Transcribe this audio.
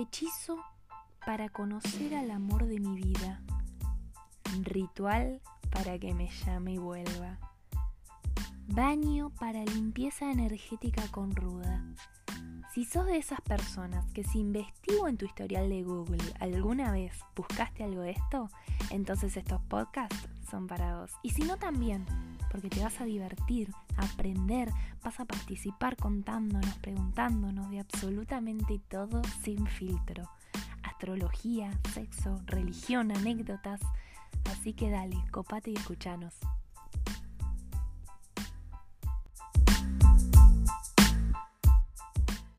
Hechizo para conocer al amor de mi vida. Ritual para que me llame y vuelva. Baño para limpieza energética con ruda. Si sos de esas personas que si investigo en tu historial de Google alguna vez buscaste algo de esto, entonces estos podcasts son para vos. Y si no también, porque te vas a divertir, a aprender, vas a participar contándonos, preguntándonos de absolutamente todo sin filtro. Astrología, sexo, religión, anécdotas. Así que dale, copate y escuchanos.